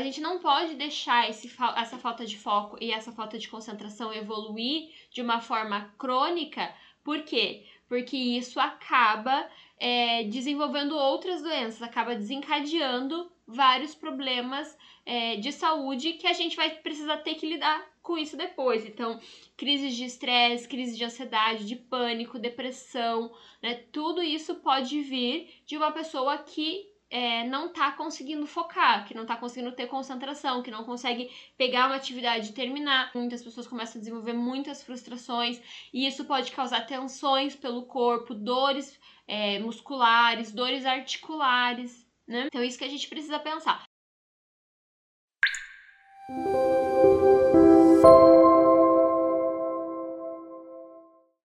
a gente não pode deixar esse, essa falta de foco e essa falta de concentração evoluir de uma forma crônica. Por quê? Porque isso acaba é, desenvolvendo outras doenças, acaba desencadeando vários problemas é, de saúde que a gente vai precisar ter que lidar com isso depois. Então, crises de estresse, crises de ansiedade, de pânico, depressão, né? Tudo isso pode vir de uma pessoa que é, não está conseguindo focar, que não está conseguindo ter concentração, que não consegue pegar uma atividade e terminar. Muitas pessoas começam a desenvolver muitas frustrações e isso pode causar tensões pelo corpo, dores é, musculares, dores articulares, né? Então, isso que a gente precisa pensar.